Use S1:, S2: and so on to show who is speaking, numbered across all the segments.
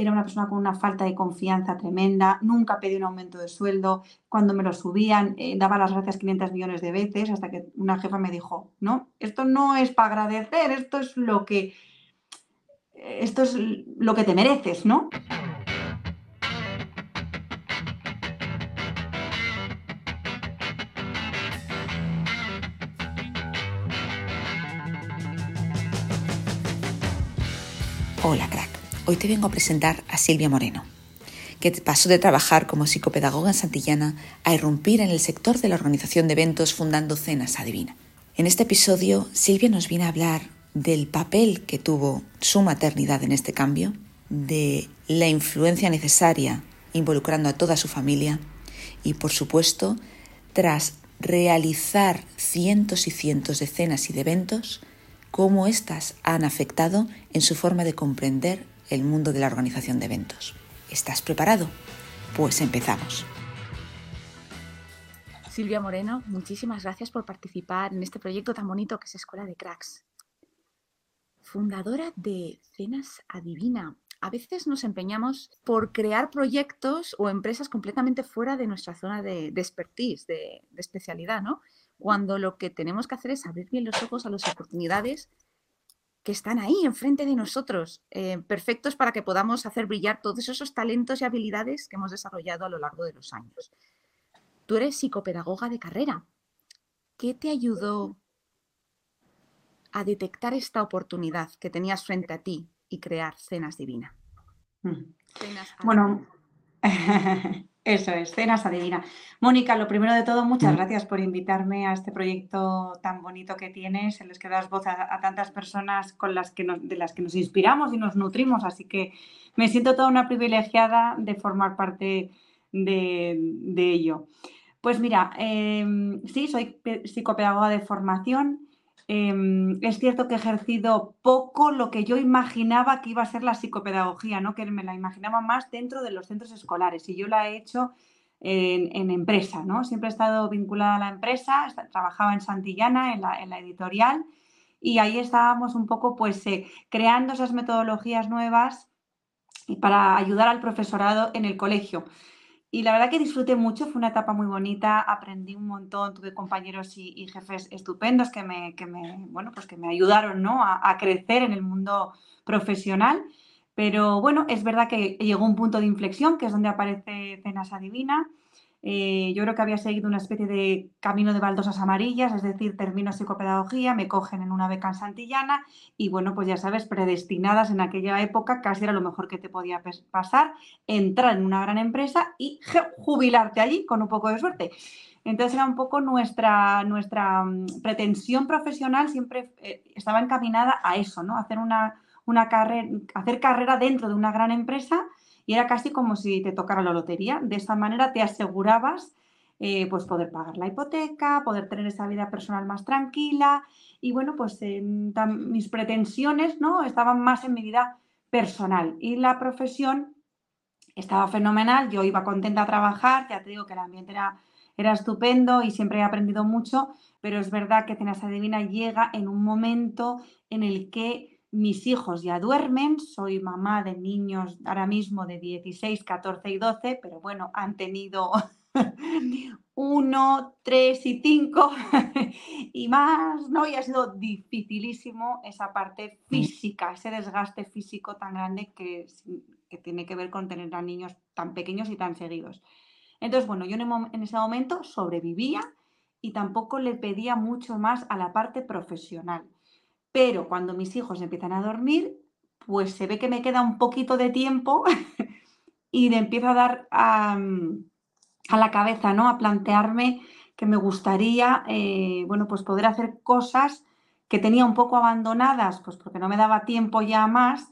S1: era una persona con una falta de confianza tremenda, nunca pedí un aumento de sueldo, cuando me lo subían eh, daba las gracias 500 millones de veces hasta que una jefa me dijo, no, esto no es para agradecer, esto es lo que, esto es lo que te mereces, ¿no?
S2: Hola hoy te vengo a presentar a Silvia Moreno, que pasó de trabajar como psicopedagoga en Santillana a irrumpir en el sector de la organización de eventos fundando Cenas Adivina. En este episodio, Silvia nos viene a hablar del papel que tuvo su maternidad en este cambio, de la influencia necesaria involucrando a toda su familia y, por supuesto, tras realizar cientos y cientos de cenas y de eventos, cómo éstas han afectado en su forma de comprender el mundo de la organización de eventos. ¿Estás preparado? Pues empezamos.
S3: Silvia Moreno, muchísimas gracias por participar en este proyecto tan bonito que es Escuela de Cracks. Fundadora de Cenas Adivina. A veces nos empeñamos por crear proyectos o empresas completamente fuera de nuestra zona de, expertise, de, de especialidad, ¿no? cuando lo que tenemos que hacer es abrir bien los ojos a las oportunidades que están ahí enfrente de nosotros, eh, perfectos para que podamos hacer brillar todos esos talentos y habilidades que hemos desarrollado a lo largo de los años. Tú eres psicopedagoga de carrera. ¿Qué te ayudó a detectar esta oportunidad que tenías frente a ti y crear Cenas Divina?
S1: Mm. bueno, Eso es, Cenas Adivina. Mónica, lo primero de todo, muchas mm. gracias por invitarme a este proyecto tan bonito que tienes, en el que das voz a, tantas personas con las que de las que nos inspiramos y nos nutrimos. Así que me siento toda una privilegiada de formar parte de, ello. Pues mira, em, sí, soy psicopedagoga de formación. Em, es cierto que he ejercido poco lo que yo imaginaba que iba a ser la psicopedagogía, ¿no? que me la imaginaba más dentro de los centros escolares y yo la he hecho en, empresa. ¿no? Siempre he estado vinculada a la empresa, trabajaba en Santillana, en la, editorial, y ahí estábamos un poco pues, eh, creando esas metodologías nuevas para ayudar al profesorado en el colegio. Y la verdad que disfruté mucho, fue una etapa muy bonita, aprendí un montón, tuve compañeros y, jefes estupendos que me, que me, bueno, pues que me ayudaron ¿no? a, crecer en el mundo profesional. Pero bueno, es verdad que llegó un punto de inflexión, que es donde aparece Cenas Adivina. Eh, yo creo que había seguido una especie de camino de baldosas amarillas, es decir, termino psicopedagogía, me cogen en una beca en Santillana y bueno, pues ya sabes, predestinadas en aquella época, casi era lo mejor que te podía pasar, entrar en una gran empresa y jubilarte allí con un poco de suerte. Entonces era un poco nuestra, nuestra mm, pretensión profesional, siempre eh, estaba encaminada a eso, ¿no? Hacer una, una hacer carrera dentro de una gran empresa y era casi como si te tocara la lotería. De esa manera te asegurabas eh, pues poder pagar la hipoteca, poder tener esa vida personal más tranquila y bueno, pues mis pretensiones ¿no? estaban más en mi vida personal y la profesión estaba fenomenal, yo iba contenta a trabajar, ya te digo que el ambiente era, era estupendo y siempre he aprendido mucho, pero es verdad que Cenas Adivina llega en un momento en el que mis hijos ya duermen, soy mamá de niños ahora mismo de 16, 14 y 12, pero bueno, han tenido 1, 3 y 5 y más, ¿no? Y ha sido dificilísimo esa parte mm. física, ese desgaste físico tan grande que, que tiene que ver con tener a niños tan pequeños y tan seguidos. Entonces, bueno, yo en ese momento sobrevivía y tampoco le pedía mucho más a la parte profesional pero cuando mis hijos empiezan a dormir, pues se ve que me queda un poquito de tiempo y le empiezo a dar a, la cabeza, ¿no? A plantearme que me gustaría, eh, bueno, pues poder hacer cosas que tenía un poco abandonadas, pues porque no me daba tiempo ya más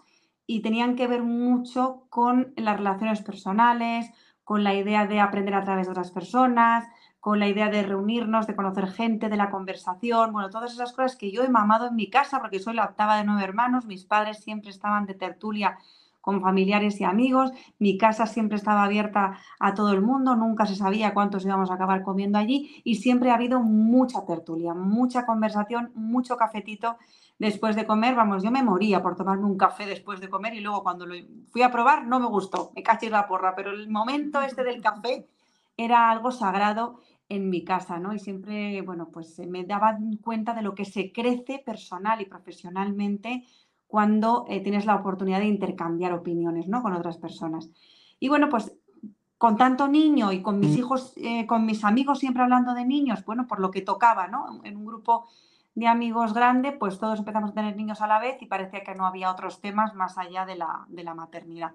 S1: y tenían que ver mucho con las relaciones personales, con la idea de aprender a través de otras personas, con la idea de reunirnos, de conocer gente, de la conversación, bueno, todas esas cosas que yo he mamado en mi casa porque soy la octava de nueve hermanos, mis padres siempre estaban de tertulia con familiares y amigos, mi casa siempre estaba abierta a todo el mundo, nunca se sabía cuántos íbamos a acabar comiendo allí y siempre ha habido mucha tertulia, mucha conversación, mucho cafetito después de comer, vamos, yo me moría por tomarme un café después de comer y luego cuando lo fui a probar no me gustó, me cachis la porra, pero el momento este del café era algo sagrado en mi casa, ¿no? Y siempre, bueno, pues me daba cuenta de lo que se crece personal y profesionalmente cuando eh, tienes la oportunidad de intercambiar opiniones, ¿no? Con otras personas. Y bueno, pues con tanto niño y con mis hijos, eh, con mis amigos siempre hablando de niños, bueno, por lo que tocaba, ¿no? En un grupo de amigos grande, pues todos empezamos a tener niños a la vez y parecía que no había otros temas más allá de la, de la maternidad.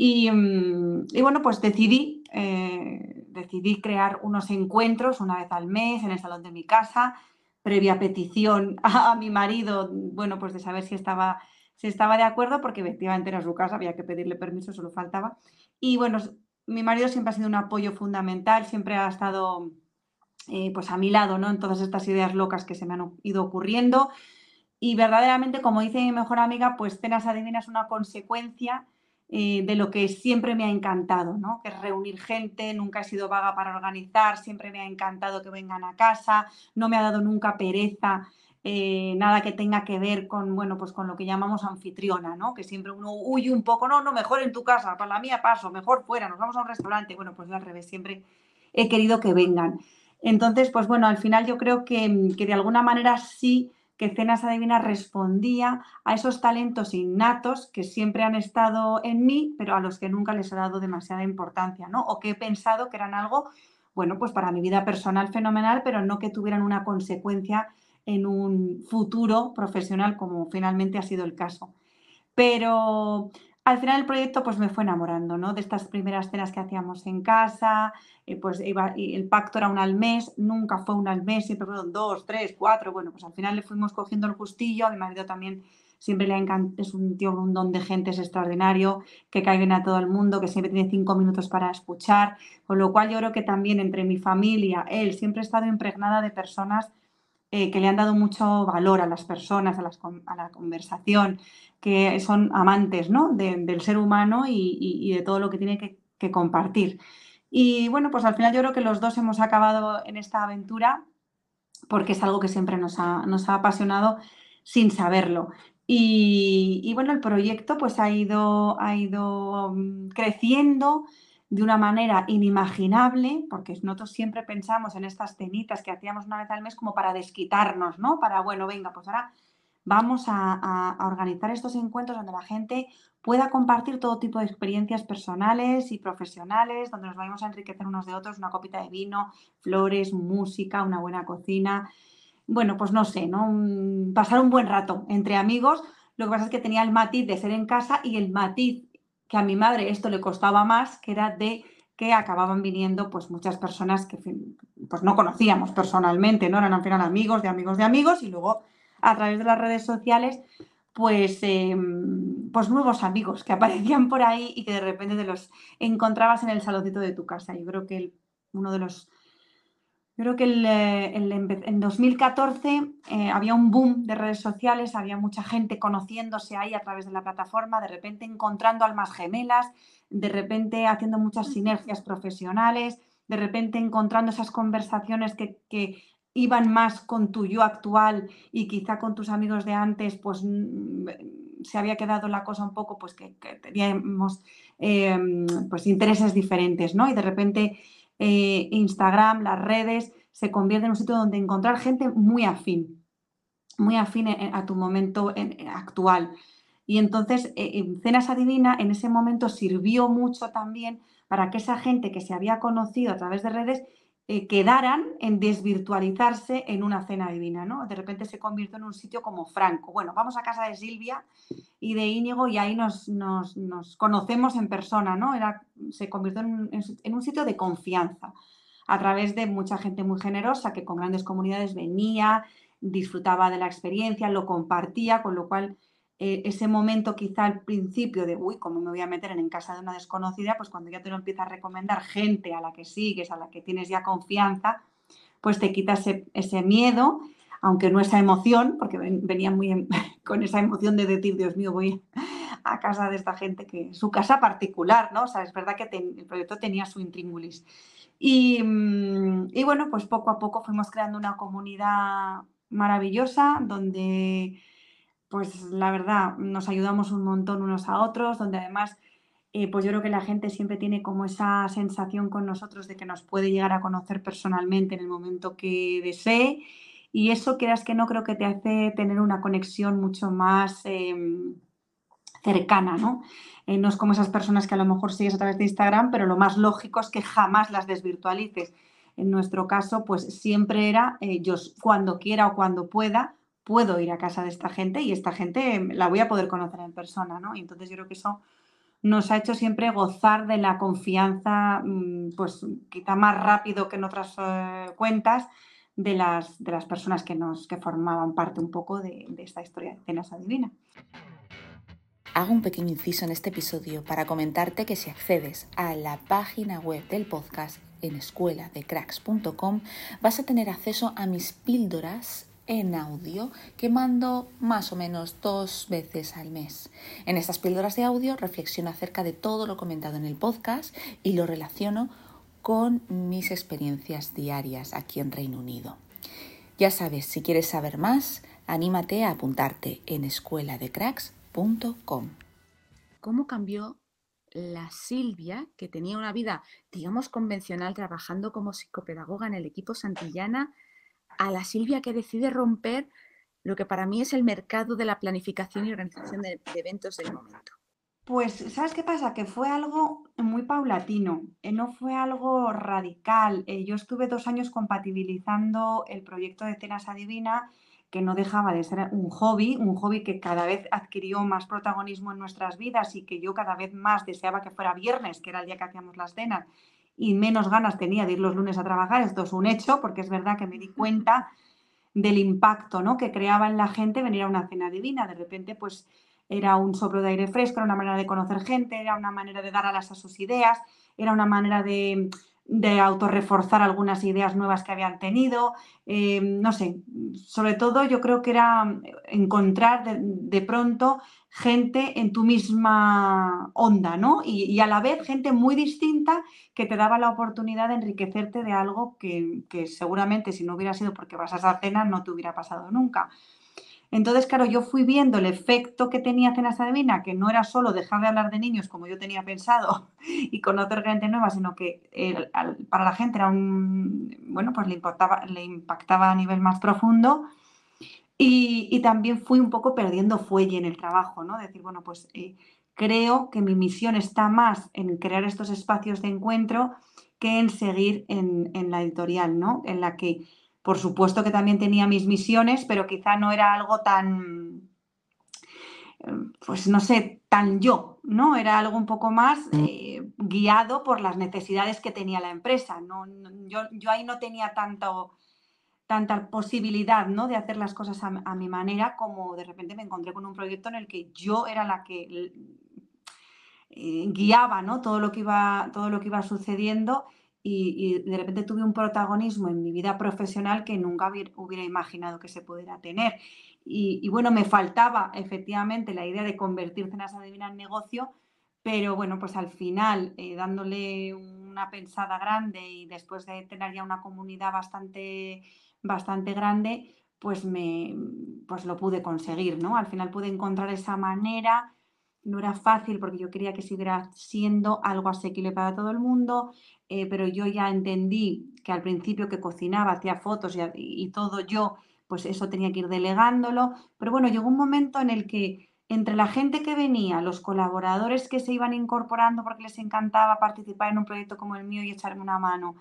S1: Y, mm, y, bueno, pues decidí, eh, decidí crear unos encuentros una vez al mes en el salón de mi casa, previa petición a, mi marido, bueno, pues de saber si estaba, si estaba de acuerdo, porque efectivamente era su casa, había que pedirle permiso, solo faltaba. Y bueno, mi marido siempre ha sido un apoyo fundamental, siempre ha estado eh, pues a mi lado, ¿no? En todas estas ideas locas que se me han ido ocurriendo. Y verdaderamente, como dice mi mejor amiga, pues Cenas Adivinas una consecuencia eh, de lo que siempre me ha encantado, ¿no? Que es reunir gente, nunca he sido vaga para organizar, siempre me ha encantado que vengan a casa, no me ha dado nunca pereza, eh, nada que tenga que ver con, bueno, pues con lo que llamamos anfitriona, ¿no? Que siempre uno huye un poco, no, no, mejor en tu casa, para la mía paso, mejor fuera, nos vamos a un restaurante, bueno, pues al revés, siempre he querido que vengan. Entonces, pues bueno, al final yo creo que, que de alguna manera sí que Cenas Adivinas respondía a esos talentos innatos que siempre han estado en mí, pero a los que nunca les he dado demasiada importancia, ¿no? O que he pensado que eran algo, bueno, pues para mi vida personal fenomenal, pero no que tuvieran una consecuencia en un futuro profesional como finalmente ha sido el caso. Pero al final el proyecto pues me fue enamorando, ¿no? De estas primeras cenas que hacíamos en casa, eh, pues el pacto era un al mes, nunca fue un al mes, siempre fueron dos, tres, cuatro, bueno, pues al final le fuimos cogiendo el justillo, a mi marido también siempre le encanta, es un tío un don de gente, es extraordinario, que cae bien a todo el mundo, que siempre tiene cinco minutos para escuchar, con lo cual yo creo que también entre mi familia, él, siempre he estado impregnada de personas eh, que le han dado mucho valor a las personas, a, la conversación, que son amantes ¿no? del ser humano y, de todo lo que tiene que, compartir. Y bueno, pues al final yo creo que los dos hemos acabado en esta aventura porque es algo que siempre nos ha, apasionado sin saberlo. Y, bueno, el proyecto pues ha ido, ha ido mm, creciendo, de una manera inimaginable, porque nosotros siempre pensamos en estas cenitas que hacíamos una vez al mes como para desquitarnos, ¿no? Para, bueno, venga, pues ahora vamos a, organizar estos encuentros donde la gente pueda compartir todo tipo de experiencias personales y profesionales, donde nos vayamos a enriquecer unos de otros, una copita de vino, flores, música, una buena cocina. Bueno, pues no sé, ¿no? pasar un buen rato entre amigos. Lo que pasa es que tenía el matiz de ser en casa y el matiz que a mi madre esto le costaba más, que era de que acababan viniendo pues muchas personas que pues no conocíamos personalmente, ¿no? Eran al final amigos de amigos de amigos y luego a través de las redes sociales pues, em, pues nuevos amigos que aparecían por ahí y que de repente te los encontrabas en el saloncito de tu casa. Yo creo que uno de los yo creo que eh, en 2014 eh, había un boom de redes sociales, había mucha gente conociéndose ahí a través de la plataforma, de repente encontrando almas gemelas, de repente haciendo muchas sinergias profesionales, de repente encontrando esas conversaciones que, iban más con tu yo actual y quizá con tus amigos de antes, pues mm, se había quedado la cosa un poco, pues que, teníamos em, pues intereses diferentes, ¿no? Y de repente eh, Instagram, las redes, se convierte en un sitio donde encontrar gente muy afín, muy afín a tu momento actual. Y entonces, eh, Cenas Adivina en ese momento sirvió mucho también para que esa gente que se había conocido a través de redes eh, quedaran en desvirtualizarse en una cena divina, ¿no? De repente se convirtió en un sitio como franco. Bueno, vamos a casa de Silvia y de Íñigo y ahí nos, conocemos en persona, ¿no? Era, se convirtió en un, sitio de confianza a través de mucha gente muy generosa que con grandes comunidades venía, disfrutaba de la experiencia, lo compartía, con lo cual eh, ese momento quizá al principio de, uy, ¿cómo me voy a meter en, casa de una desconocida? Pues cuando ya te lo empieza a recomendar gente a la que sigues, a la que tienes ya confianza, pues te quitas ese, miedo, aunque no esa emoción, porque venía muy con esa emoción de decir, Dios mío, voy a casa de esta gente que su casa particular, ¿no? O sea, es verdad que el proyecto tenía su intríngulis. Y, mm, y bueno, pues poco a poco fuimos creando una comunidad maravillosa donde pues la verdad, nos ayudamos un montón unos a otros, donde además, eh, pues yo creo que la gente siempre tiene como esa sensación con nosotros de que nos puede llegar a conocer personalmente en el momento que desee. Y eso, quieras que no, creo que te hace tener una conexión mucho más em, cercana, ¿no? Eh, no es como esas personas que a lo mejor sigues a través de Instagram, pero lo más lógico es que jamás las desvirtualices. En nuestro caso, pues siempre era eh, yo cuando quiera o cuando pueda, puedo ir a casa de esta gente y esta gente la voy a poder conocer en persona, ¿no? Y entonces yo creo que eso nos ha hecho siempre gozar de la confianza, mm, pues quizá más rápido que en otras eh, cuentas, de las, de las personas que, nos, que formaban parte un poco de, esta historia de Cenas Adivina.
S2: Hago un pequeño inciso en este episodio para comentarte que si accedes a la página web del podcast en escueladecracks.com vas a tener acceso a mis píldoras en audio que mando más o menos dos veces al mes. En estas píldoras de audio reflexiono acerca de todo lo comentado en el podcast y lo relaciono con mis experiencias diarias aquí en Reino Unido. Ya sabes, si quieres saber más, anímate a apuntarte en escueladecracks.com.
S3: ¿Cómo cambió la Silvia, que tenía una vida, digamos, convencional, trabajando como psicopedagoga en el equipo Santillana, a la Silvia que decide romper lo que para mí es el mercado de la planificación y organización de, eventos del momento?
S1: Pues, ¿sabes qué pasa? Que fue algo muy paulatino, eh, no fue algo radical. Eh, yo estuve dos años compatibilizando el proyecto de Cenas Adivina, que no dejaba de ser un hobby, un hobby que cada vez adquirió más protagonismo en nuestras vidas y que yo cada vez más deseaba que fuera viernes, que era el día que hacíamos las cenas, y menos ganas tenía de ir los lunes a trabajar. Esto es un hecho, porque es verdad que me di cuenta del impacto ¿no? que creaba en la gente venir a una cena divina. De repente, pues era un soplo de aire fresco, era una manera de conocer gente, era una manera de dar alas a sus ideas, era una manera de, de autorreforzar algunas ideas nuevas que habían tenido. Eh, no sé, sobre todo yo creo que era encontrar de, pronto gente en tu misma onda, ¿no? Y, a la vez gente muy distinta que te daba la oportunidad de enriquecerte de algo que, que seguramente si no hubiera sido porque vas a esa cena no te hubiera pasado nunca. Entonces, claro, yo fui viendo el efecto que tenía Cenas Adivina, que no era solo dejar de hablar de niños como yo tenía pensado y conocer gente nueva, sino que para la gente era un, bueno, pues le, importaba, le impactaba a nivel más profundo. Y, también fui un poco perdiendo fuelle en el trabajo, ¿no? Decir, bueno, pues eh, creo que mi misión está más en crear estos espacios de encuentro que en seguir en, en la editorial, ¿no? En la que por supuesto que también tenía mis misiones, pero quizá no era algo tan, pues no sé, tan yo, ¿no? Era algo un poco más mm. eh, guiado por las necesidades que tenía la empresa. No, yo, ahí no tenía tanto, tanta posibilidad ¿no? de hacer las cosas a, mi manera como de repente me encontré con un proyecto en el que yo era la que eh, guiaba ¿no? todo, lo que iba, todo lo que iba sucediendo y, de repente tuve un protagonismo en mi vida profesional que nunca hubiera imaginado que se pudiera tener. Y, bueno, me faltaba efectivamente la idea de convertir Cenas Adivina en negocio, pero bueno, pues al final, eh, dándole una pensada grande y después de tener ya una comunidad bastante, bastante grande, pues, me, pues lo pude conseguir, ¿no? Al final pude encontrar esa manera no era fácil porque yo quería que siguiera siendo algo asequible para todo el mundo, eh, pero yo ya entendí que al principio que cocinaba, hacía fotos y, todo yo, pues eso tenía que ir delegándolo. Pero bueno, llegó un momento en el que entre la gente que venía, los colaboradores que se iban incorporando porque les encantaba participar en un proyecto como el mío y echarme una mano,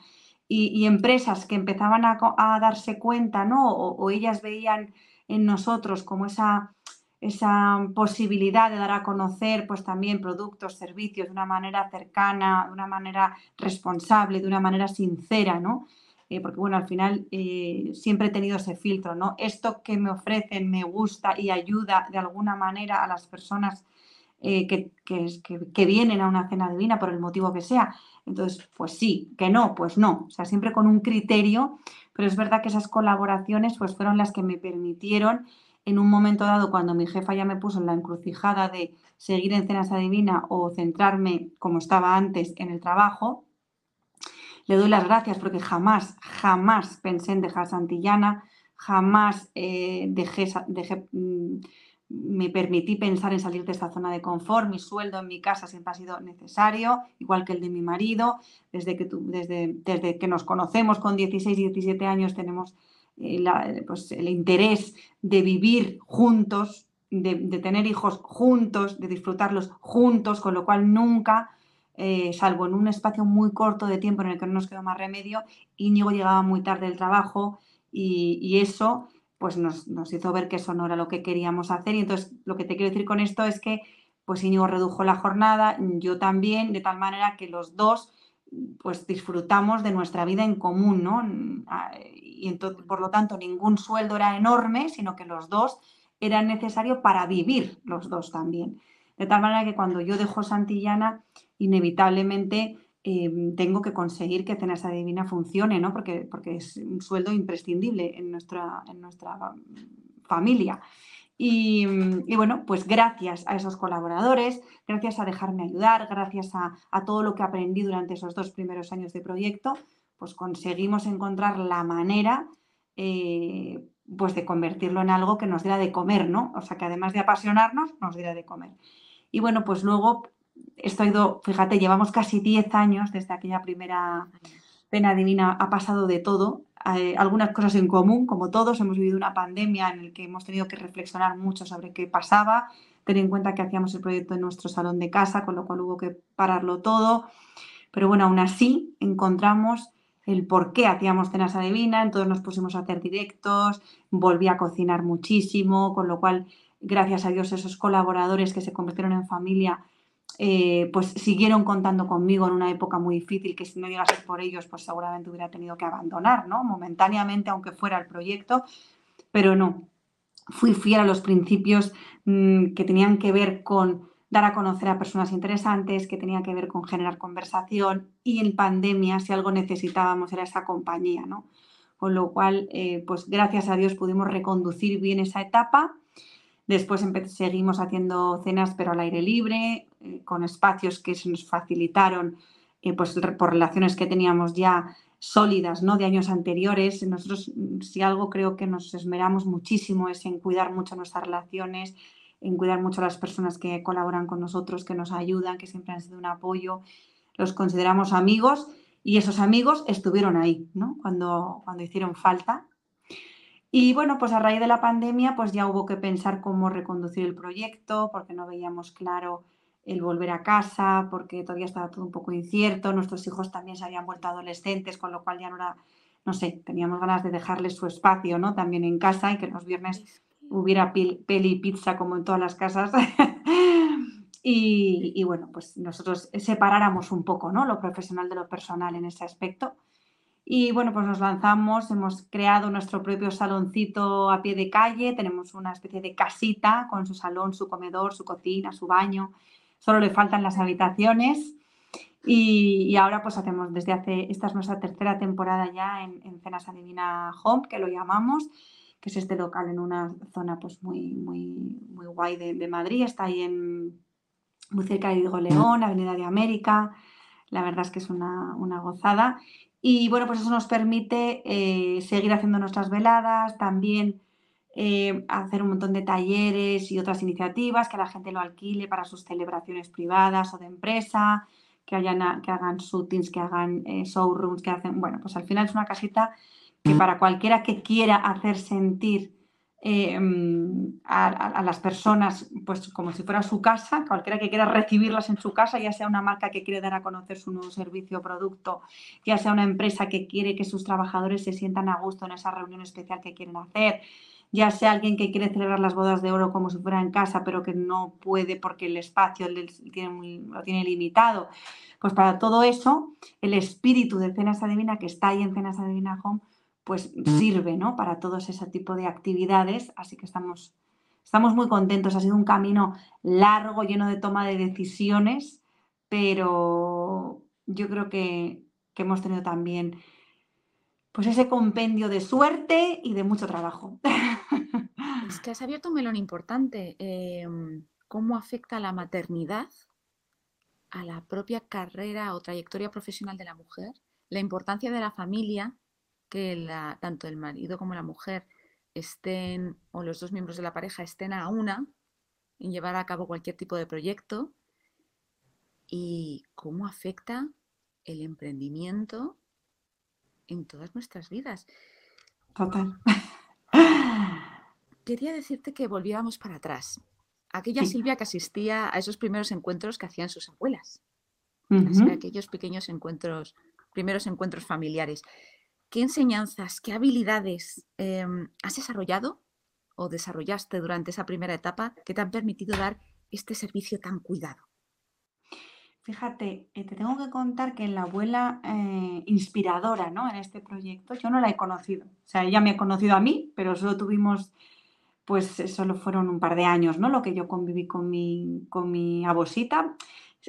S1: y, empresas que empezaban a, darse cuenta, ¿no? o ellas veían en nosotros como esa esa posibilidad de dar a conocer pues también productos, servicios de una manera cercana, de una manera responsable, de una manera sincera, ¿no? Eh, porque bueno, al final eh, siempre he tenido ese filtro, ¿no? Esto que me ofrecen me gusta y ayuda de alguna manera a las personas eh, que, que, vienen a una cena divina por el motivo que sea. Entonces, pues sí, que no, pues no. O sea, siempre con un criterio, pero es verdad que esas colaboraciones pues fueron las que me permitieron en un momento dado, cuando mi jefa ya me puso en la encrucijada de seguir en Cenas Adivina o centrarme, como estaba antes, en el trabajo, le doy las gracias porque jamás, jamás pensé en dejar Santillana, jamás eh, dejé, dejé mm, me permití pensar en salir de esta zona de confort. Mi sueldo en mi casa siempre ha sido necesario, igual que el de mi marido. Desde que, desde, desde que nos conocemos con 16, 17 años tenemos eh, pues, el interés de vivir juntos, de, tener hijos juntos, de disfrutarlos juntos, con lo cual nunca, eh, salvo en un espacio muy corto de tiempo en el que no nos quedó más remedio, Íñigo llegaba muy tarde del trabajo y, eso pues nos, hizo ver que eso no era lo que queríamos hacer. Y entonces lo que te quiero decir con esto es que pues Íñigo redujo la jornada, yo también, de tal manera que los dos pues disfrutamos de nuestra vida en común, ¿no? Y entonces, por lo tanto, ningún sueldo era enorme, sino que los dos eran necesarios para vivir los dos también. De tal manera que cuando yo dejo Santillana, inevitablemente Em, tengo que conseguir que Cenas Adivina funcione, ¿no? Porque, porque es un sueldo imprescindible en nuestra, en nuestra familia. Y, bueno, pues gracias a esos colaboradores, gracias a dejarme ayudar, gracias a, todo lo que aprendí durante esos dos primeros años de proyecto, pues conseguimos encontrar la manera eh, pues de convertirlo en algo que nos diera de comer, ¿no? O sea, que además de apasionarnos, nos diera de comer. Y bueno, pues luego esto ha ido, fíjate, llevamos casi 10 años desde aquella primera pena divina, ha pasado de todo, algunas cosas en común, como todos, hemos vivido una pandemia en la que hemos tenido que reflexionar mucho sobre qué pasaba, tener en cuenta que hacíamos el proyecto en nuestro salón de casa, con lo cual hubo que pararlo todo, pero bueno, aún así encontramos el por qué hacíamos cenas adivina, entonces nos pusimos a hacer directos, volví a cocinar muchísimo, con lo cual, gracias a Dios, esos colaboradores que se convirtieron en familia, eh, pues siguieron contando conmigo en una época muy difícil que si no llegase por ellos, pues seguramente hubiera tenido que abandonar, ¿no? Momentáneamente, aunque fuera el proyecto, pero no. Fui fiel a los principios mm, que tenían que ver con dar a conocer a personas interesantes, que tenían que ver con generar conversación y en pandemia, si algo necesitábamos, era esa compañía, ¿no? Con lo cual, eh, pues gracias a Dios pudimos reconducir bien esa etapa Después seguimos haciendo cenas, pero al aire libre, eh, con espacios que se nos facilitaron eh, pues, por relaciones que teníamos ya sólidas, ¿no? De años anteriores. Nosotros, mm, si algo creo que nos esmeramos muchísimo es en cuidar mucho nuestras relaciones, en cuidar mucho a las personas que colaboran con nosotros, que nos ayudan, que siempre han sido un apoyo. Los consideramos amigos y esos amigos estuvieron ahí, ¿no? Cuando, cuando hicieron falta y bueno, pues a raíz de la pandemia, pues ya hubo que pensar cómo reconducir el proyecto, porque no veíamos claro el volver a casa, porque todavía estaba todo un poco incierto, nuestros hijos también se habían vuelto adolescentes, con lo cual ya no era, no sé, teníamos ganas de dejarles su espacio, ¿no? También en casa y que los viernes hubiera peli y pizza como en todas las casas. y, y, bueno, pues nosotros separáramos un poco, ¿no? Lo profesional de lo personal en ese aspecto. Y bueno, pues nos lanzamos, hemos creado nuestro propio saloncito a pie de calle, tenemos una especie de casita con su salón, su comedor, su cocina, su baño, solo le faltan las habitaciones. Y, ahora pues hacemos desde hace, esta es nuestra tercera temporada ya en, en Cenas Adivina Home, que lo llamamos, que es este local en una zona pues muy, muy, muy guay de, Madrid, está ahí en, muy cerca de Diego León, Avenida de América, la verdad es que es una, una gozada. Y bueno, pues eso nos permite eh, seguir haciendo nuestras veladas, también eh, hacer un montón de talleres y otras iniciativas, que la gente lo alquile para sus celebraciones privadas o de empresa, que, hayan, que hagan shootings, que hagan eh, showrooms, que hacen... Bueno, pues al final es una casita que para cualquiera que quiera hacer sentir Em, a, las personas, pues como si fuera su casa, cualquiera que quiera recibirlas en su casa, ya sea una marca que quiere dar a conocer su nuevo servicio o producto, ya sea una empresa que quiere que sus trabajadores se sientan a gusto en esa reunión especial que quieren hacer, ya sea alguien que quiere celebrar las bodas de oro como si fuera en casa, pero que no puede porque el espacio lo tiene limitado. Pues para todo eso, el espíritu de Cenas Adivina, que está ahí en Cenas Adivina Home, pues sirve ¿no? para todos ese tipo de actividades. Así que estamos, estamos muy contentos. Ha sido un camino largo, lleno de toma de decisiones, pero yo creo que, hemos tenido también pues ese compendio de suerte y de mucho trabajo.
S3: Es que has abierto un melón importante. Em, ¿Cómo afecta la maternidad a la propia carrera o trayectoria profesional de la mujer? La importancia de la familia que tanto el marido como la mujer estén, o los dos miembros de la pareja estén a una, en llevar a cabo cualquier tipo de proyecto y cómo afecta el emprendimiento en todas nuestras vidas.
S1: Total.
S3: Quería decirte que volviéramos para atrás. Aquella Silvia que asistía a esos primeros encuentros que hacían sus abuelas. aquellos pequeños encuentros, primeros encuentros familiares. ¿Qué enseñanzas, qué habilidades em, has desarrollado o desarrollaste durante esa primera etapa que te han permitido dar este servicio tan cuidado?
S1: Fíjate, eh, te tengo que contar que la abuela eh, inspiradora ¿no? en este proyecto, yo no la he conocido. O sea, ella me ha conocido a mí, pero solo tuvimos, pues eh, solo fueron un par de años, ¿no? Lo que yo conviví con mi, con mi abuelita.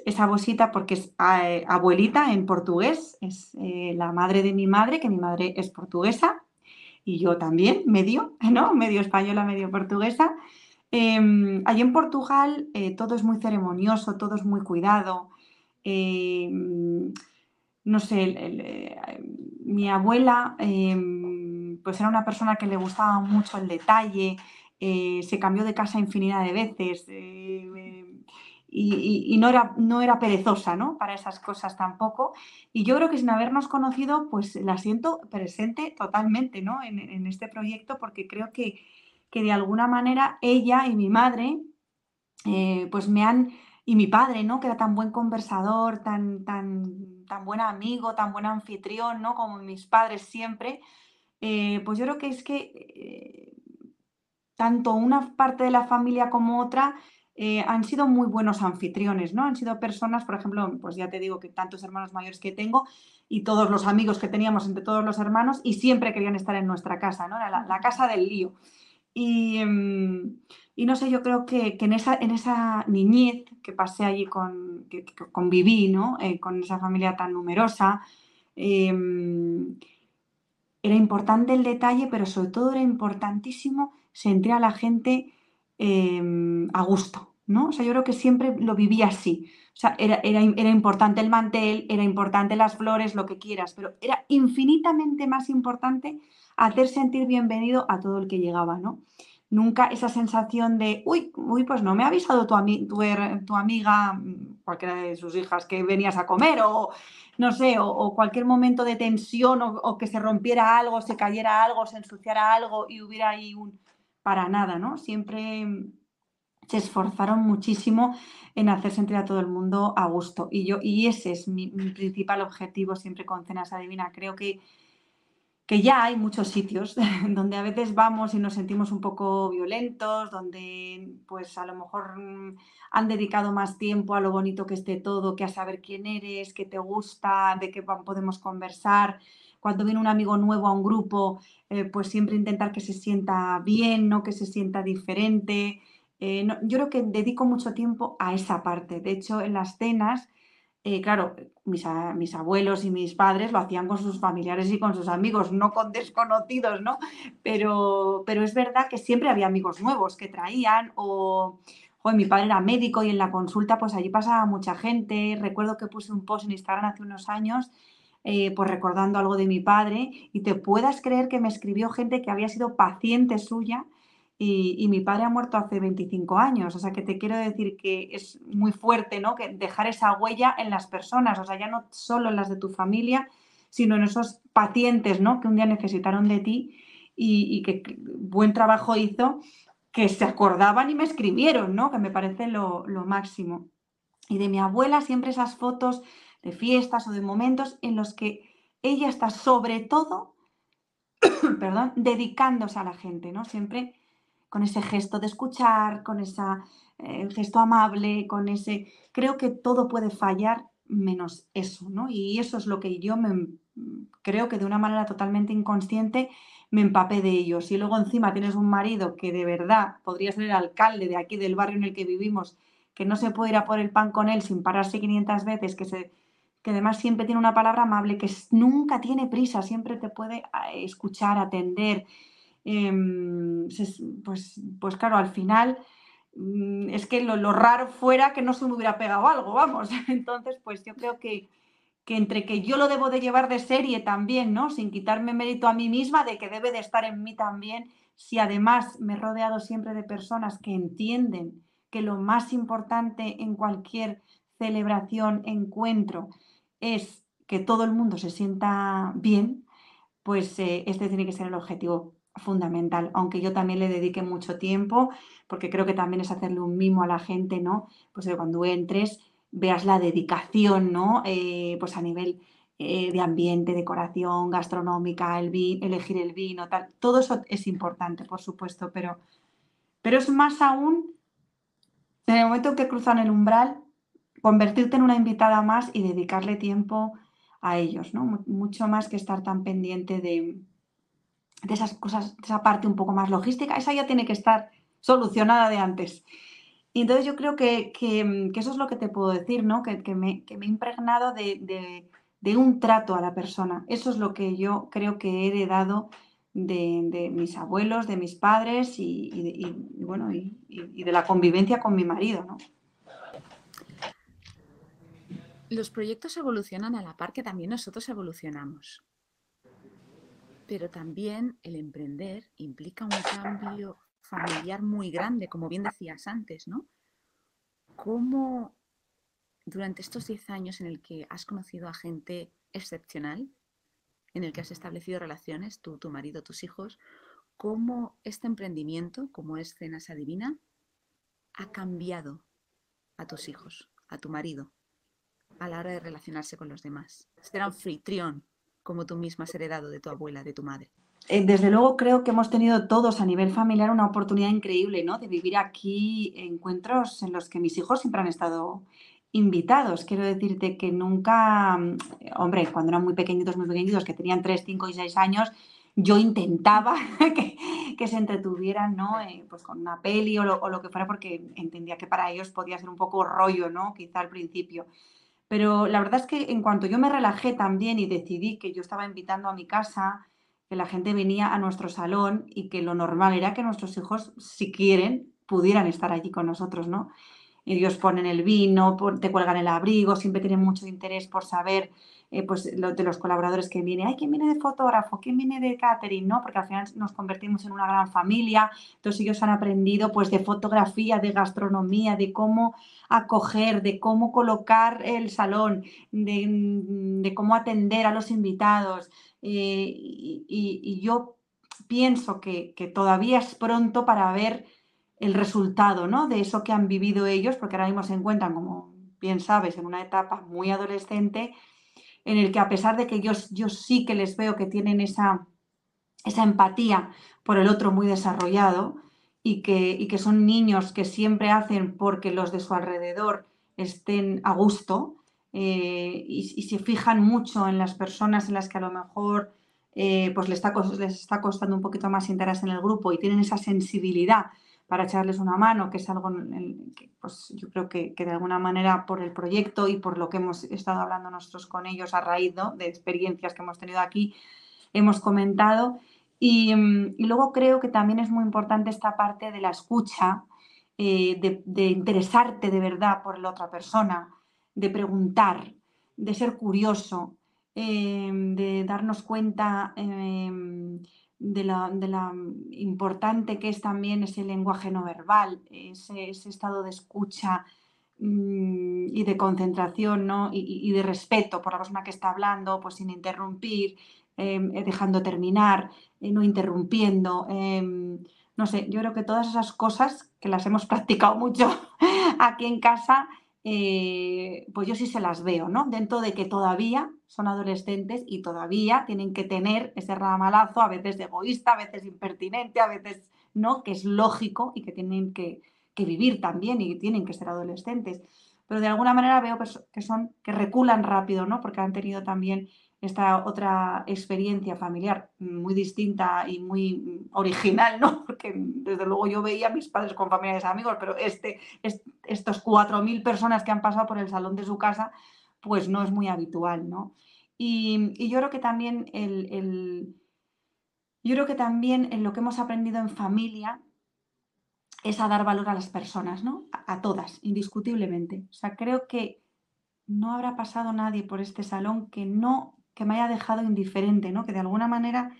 S1: Esa abuelita porque es abuelita en portugués, es la madre de mi madre, que mi madre es portuguesa, y yo también, medio, ¿no? Medio española, medio portuguesa. Em, allí en Portugal todo es muy ceremonioso, todo es muy cuidado. Em, no sé, eh, mi abuela em, pues era una persona que le gustaba mucho el detalle, eh, se cambió de casa infinidad de veces y, no, era, no era perezosa, ¿no? Para esas cosas tampoco. Y yo creo que sin habernos conocido, pues la siento presente totalmente, ¿no? En, este proyecto, porque creo que, de alguna manera ella y mi madre, eh, pues me han, y mi padre, ¿no? Que era tan buen conversador, tan, tan, tan buen amigo, tan buen anfitrión, ¿no? Como mis padres siempre, eh, pues yo creo que es que eh, tanto una parte de la familia como otra eh, han sido muy buenos anfitriones, ¿no? Han sido personas, por ejemplo, pues ya te digo que tantos hermanos mayores que tengo y todos los amigos que teníamos entre todos los hermanos y siempre querían estar en nuestra casa, ¿no? Era la, casa del lío. Em, y, no sé, yo creo que, en, esa, en esa niñez que pasé allí con, que, conviví, ¿no? Eh, con esa familia tan numerosa, em, era importante el detalle, pero sobre todo era importantísimo sentir a la gente em, a gusto, ¿no? O sea, yo creo que siempre lo viví así. O sea, era, era, importante el mantel, era importante las flores, lo que quieras, pero era infinitamente más importante hacer sentir bienvenido a todo el que llegaba, ¿no? Nunca esa sensación de, uy, uy, pues no me ha avisado tu, tu, amiga, cualquiera de sus hijas, que venías a comer, o no sé, o, cualquier momento de tensión, o, que se rompiera algo, se cayera algo, se ensuciara algo y hubiera ahí un... para nada, ¿no? Siempre se esforzaron muchísimo en hacer sentir a todo el mundo a gusto. Y, yo, y ese es mi, principal objetivo siempre con Cenas Adivina. Creo que, que ya hay muchos sitios donde a veces vamos y nos sentimos un poco violentos, donde pues a lo mejor mm, han dedicado más tiempo a lo bonito que esté todo, que a saber quién eres, qué te gusta, de qué podemos conversar. Cuando viene un amigo nuevo a un grupo, eh, pues siempre intentar que se sienta bien, no que se sienta diferente. Eh, yo creo que dedico mucho tiempo a esa parte. De hecho, en las cenas, eh, claro, mis, mis, abuelos y mis padres lo hacían con sus familiares y con sus amigos, no con desconocidos, ¿no? Pero, pero es verdad que siempre había amigos nuevos que traían o, o mi padre era médico y en la consulta pues allí pasaba mucha gente. Recuerdo que puse un post en Instagram hace unos años eh, pues recordando algo de mi padre y te puedas creer que me escribió gente que había sido paciente suya y, mi padre ha muerto hace 25 años, o sea que te quiero decir que es muy fuerte, ¿no? Que dejar esa huella en las personas, o sea, ya no solo en las de tu familia, sino en esos pacientes, ¿no? Que un día necesitaron de ti y, que buen trabajo hizo, que se acordaban y me escribieron, ¿no? Que me parece lo, lo máximo. Y de mi abuela siempre esas fotos de fiestas o de momentos en los que ella está sobre todo, perdón, dedicándose a la gente, ¿no? Siempre con ese gesto de escuchar, con ese eh, gesto amable, con ese... Creo que todo puede fallar menos eso, ¿no? Y eso es lo que yo me, creo que de una manera totalmente inconsciente me empapé de ellos. Y luego encima tienes un marido que de verdad podría ser el alcalde de aquí del barrio en el que vivimos, que no se puede ir a por el pan con él sin pararse 500 veces, que, se, que además siempre tiene una palabra amable, que nunca tiene prisa, siempre te puede eh, escuchar, atender, Em, pues, pues claro, al final mm, es que lo, raro fuera que no se me hubiera pegado algo, vamos. Entonces, pues yo creo que, que entre que yo lo debo de llevar de serie también, ¿no? Sin quitarme mérito a mí misma de que debe de estar en mí también, si además me he rodeado siempre de personas que entienden que lo más importante en cualquier celebración, encuentro, es que todo el mundo se sienta bien, pues eh, este tiene que ser el objetivo fundamental, aunque yo también le dedique mucho tiempo, porque creo que también es hacerle un mimo a la gente, ¿no? Pues que cuando entres veas la dedicación, ¿no? Eh, pues a nivel eh, de ambiente, decoración, gastronómica, el elegir el vino, tal, todo eso es importante, por supuesto, pero, pero es más aún en el momento en que cruzan el umbral, convertirte en una invitada más y dedicarle tiempo a ellos, ¿no? Mucho más que estar tan pendiente de, de esas cosas, de esa parte un poco más logística, esa ya tiene que estar solucionada de antes. Y entonces yo creo que, eso es lo que te puedo decir, ¿no? Que, me, he impregnado de, un trato a la persona. Eso es lo que yo creo que he heredado de, mis abuelos, de mis padres y, bueno, y, de la convivencia con mi marido.
S3: Los proyectos evolucionan a la par que también nosotros evolucionamos. Pero también el emprender implica un cambio familiar muy grande, como bien decías antes, ¿no? ¿Cómo durante estos 10 años en el que has conocido a gente excepcional, en el que has establecido relaciones, tú, tu marido, tus hijos, cómo este emprendimiento, como es Cenas Adivina, ha cambiado a tus hijos, a tu marido, a la hora de relacionarse con los demás? Ser anfitrión como tú misma has heredado de tu abuela, de tu madre?
S1: Eh, desde luego creo que hemos tenido todos a nivel familiar una oportunidad increíble, ¿no? De vivir aquí encuentros en los que mis hijos siempre han estado invitados. Quiero decirte que nunca, mm, hombre, cuando eran muy pequeñitos, muy pequeñitos, que tenían 3, 5 y 6 años, yo intentaba que, se entretuvieran, ¿no? Eh, pues con una peli o lo, o lo, que fuera, porque entendía que para ellos podía ser un poco rollo, ¿no? Quizá al principio. Pero la verdad es que en cuanto yo me relajé también y decidí que yo estaba invitando a mi casa, que la gente venía a nuestro salón y que lo normal era que nuestros hijos, si quieren, pudieran estar allí con nosotros, ¿no? Ellos ponen el vino, te cuelgan el abrigo, siempre tienen mucho interés por saber eh, pues, de los colaboradores que vienen. Ay, ¿quién viene de fotógrafo? ¿Quién viene de catering? ¿no? Porque al final nos convertimos en una gran familia. Entonces ellos han aprendido pues, de fotografía, de gastronomía, de cómo acoger, de cómo colocar el salón, de, cómo atender a los invitados. Eh, y, yo pienso que, que todavía es pronto para ver el resultado ¿no? de eso que han vivido ellos, porque ahora mismo se encuentran, como bien sabes, en una etapa muy adolescente, en el que a pesar de que yo, yo sí que les veo que tienen esa, esa empatía por el otro muy desarrollado y que, y que son niños que siempre hacen porque los de su alrededor estén a gusto eh, y, se fijan mucho en las personas en las que a lo mejor eh, pues les está, les está costando un poquito más interés en el grupo y tienen esa sensibilidad para echarles una mano, que es algo que pues, yo creo que, de alguna manera por el proyecto y por lo que hemos estado hablando nosotros con ellos a raíz de experiencias que hemos tenido aquí, hemos comentado. Y, luego creo que también es muy importante esta parte de la escucha, eh, de, interesarte de verdad por la otra persona, de preguntar, de ser curioso, eh, de darnos cuenta eh, de la, importante que es también ese lenguaje no verbal, ese, estado de escucha mm, y de concentración ¿no? y, de respeto por la persona que está hablando, pues sin interrumpir, em, eh, dejando terminar, eh, no interrumpiendo. Em, no sé, yo creo que todas esas cosas que las hemos practicado mucho aquí en casa, eh, pues yo sí se las veo, ¿no? Dentro de que todavía son adolescentes y todavía tienen que tener ese ramalazo, a veces egoísta, a veces impertinente, a veces no, que es lógico y que tienen que, vivir también y tienen que ser adolescentes. Pero de alguna manera veo que son, que reculan rápido, ¿no? Porque han tenido también esta otra experiencia familiar muy distinta y muy original, ¿no? Porque desde luego yo veía a mis padres con familiares amigos, pero este, estos 4.000 personas que han pasado por el salón de su casa, pues no es muy habitual, ¿no? Y, yo creo que también el, yo creo que también en lo que hemos aprendido en familia es a dar valor a las personas, ¿no? a todas, indiscutiblemente. O sea, creo que no habrá pasado nadie por este salón que no que me haya dejado indiferente, ¿no? Que de alguna manera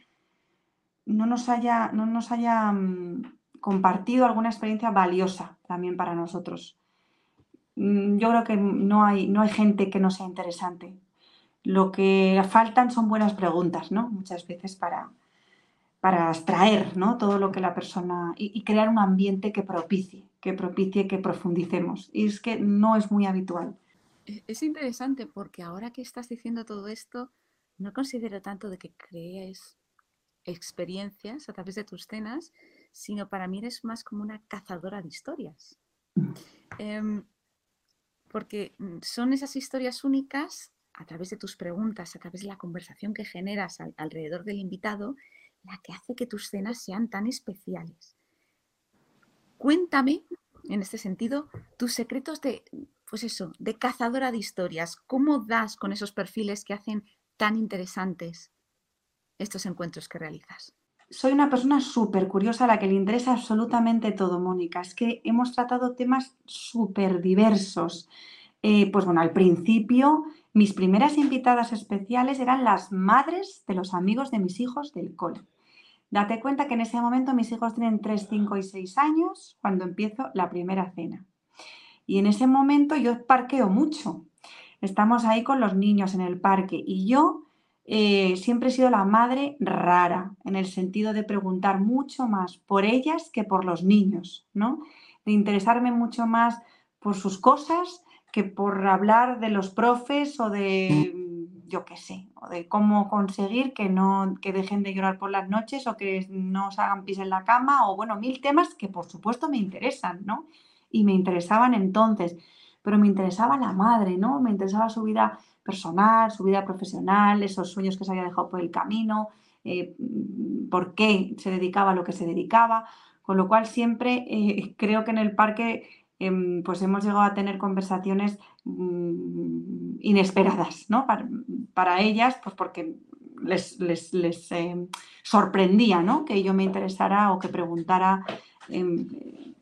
S1: no nos haya, no nos haya mm, compartido alguna experiencia valiosa también para nosotros. Mm, yo creo que no hay, no hay gente que no sea interesante. Lo que faltan son buenas preguntas, ¿no? Muchas veces para, para extraer ¿no? todo lo que la persona y, crear un ambiente que propicie, que propicie que profundicemos. Y es que no es muy habitual.
S3: E, es interesante porque ahora que estás diciendo todo esto, no considero tanto de que crees experiencias a través de tus cenas, sino para mí eres más como una cazadora de historias. Mm. Porque mm, son esas historias únicas a través de tus preguntas, a través de la conversación que generas alrededor del invitado, la que hace que tus cenas sean tan especiales. Cuéntame, en este sentido, tus secretos de, pues eso, de cazadora de historias. ¿Cómo das con esos perfiles que hacen tan interesantes estos encuentros que realizas?
S1: Soy una persona súper curiosa a la que le interesa absolutamente todo, Mónica. Es que hemos tratado temas súper diversos. Eh, pues bueno, al principio mis primeras invitadas especiales eran las madres de los amigos de mis hijos del cole. Date cuenta que en ese momento mis hijos tienen 3, 5 y 6 años cuando empiezo la primera cena. Y en ese momento yo parqueo mucho. Estamos ahí con los niños en el parque y yo eh, siempre he sido la madre rara, en el sentido de preguntar mucho más por ellas que por los niños, ¿no? De interesarme mucho más por sus cosas que por hablar de los profes o de, yo qué sé, o de cómo conseguir que no que dejen de llorar por las noches o que no se hagan pis en la cama o bueno, mil temas que por supuesto me interesan, ¿no? Y me interesaban entonces, pero me interesaba la madre, ¿no? Me interesaba su vida personal, su vida profesional, esos sueños que se había dejado por el camino, eh, por qué se dedicaba a lo que se dedicaba, con lo cual siempre eh, creo que en el parque em, pues hemos llegado a tener conversaciones mm, inesperadas, ¿no? Para, ellas, pues porque les, les, em, sorprendía, ¿no? Que yo me interesara o que preguntara em,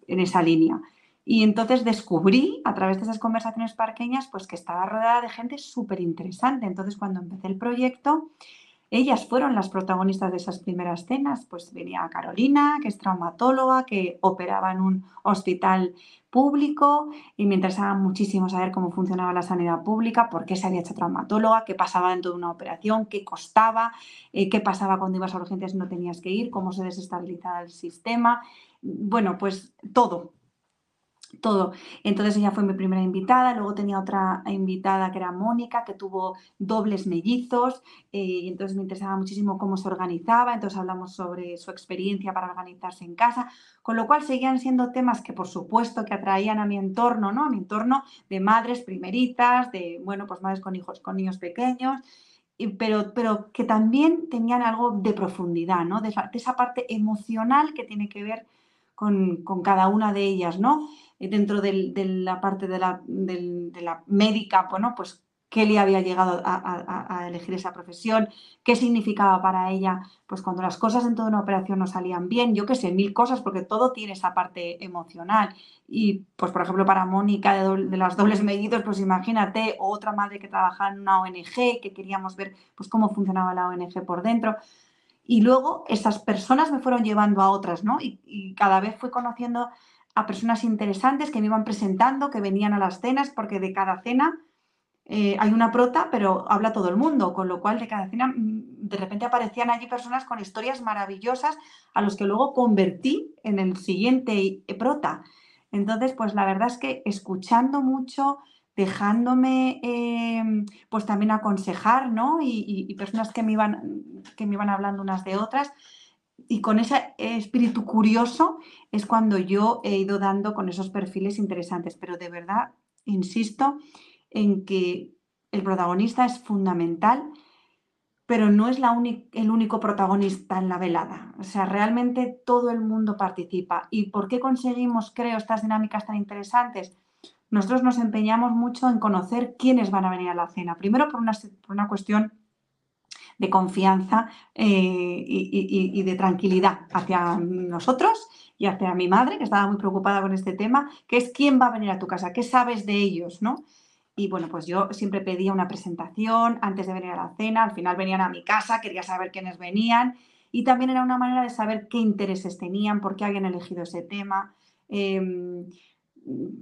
S1: en esa línea. Y entonces descubrí a través de esas conversaciones parqueñas pues que estaba rodeada de gente súper interesante. Entonces cuando empecé el proyecto, ellas fueron las protagonistas de esas primeras cenas. Pues venía Carolina, que es traumatóloga, que operaba en un hospital público y me interesaba muchísimo saber cómo funcionaba la sanidad pública, por qué se había hecho traumatóloga, qué pasaba dentro de una operación, qué costaba, eh, qué pasaba cuando ibas a urgencias y no tenías que ir, cómo se desestabilizaba el sistema. Bueno, pues todo, todo. Entonces ella fue mi primera invitada, luego tenía otra invitada que era Mónica, que tuvo dobles mellizos, eh, y entonces me interesaba muchísimo cómo se organizaba, entonces hablamos sobre su experiencia para organizarse en casa, con lo cual seguían siendo temas que por supuesto que atraían a mi entorno, ¿no? A mi entorno de madres primeritas, de, bueno, pues madres con hijos, con niños pequeños, pero, pero que también tenían algo de profundidad, ¿no? De esa, de esa parte emocional que tiene que ver con, con cada una de ellas, ¿no? Eh, dentro de la parte de la, médica, bueno, pues qué le había llegado a, elegir esa profesión, qué significaba para ella, pues cuando las cosas en toda una operación no salían bien, yo qué sé, mil cosas, porque todo tiene esa parte emocional. Y pues, por ejemplo, para Mónica de, las dobles medidos, pues imagínate, otra madre que trabajaba en una ONG, que queríamos ver pues cómo funcionaba la ONG por dentro. Y luego esas personas me fueron llevando a otras, ¿no? Y, cada vez fui conociendo a personas interesantes que me iban presentando, que venían a las cenas, porque de cada cena eh, hay una prota, pero habla todo el mundo, con lo cual de cada cena mm, de repente aparecían allí personas con historias maravillosas a los que luego convertí en el siguiente prota. Entonces, pues la verdad es que escuchando mucho, dejándome em, pues también aconsejar, ¿no? Y, y, personas que me, iban, que me iban hablando unas de otras, y con ese espíritu curioso es cuando yo he ido dando con esos perfiles interesantes. Pero de verdad, insisto en que el protagonista es fundamental, pero no es la el único protagonista en la velada. O sea, realmente todo el mundo participa. ¿Y por qué conseguimos, creo, estas dinámicas tan interesantes? Nosotros nos empeñamos mucho en conocer quiénes van a venir a la cena. Primero por una, cuestión de confianza eh, y, de tranquilidad hacia nosotros y hacia mi madre, que estaba muy preocupada con este tema, que es quién va a venir a tu casa, qué sabes de ellos, ¿no? Y bueno, pues yo siempre pedía una presentación antes de venir a la cena, al final venían a mi casa, quería saber quiénes venían y también era una manera de saber qué intereses tenían, por qué habían elegido ese tema, em,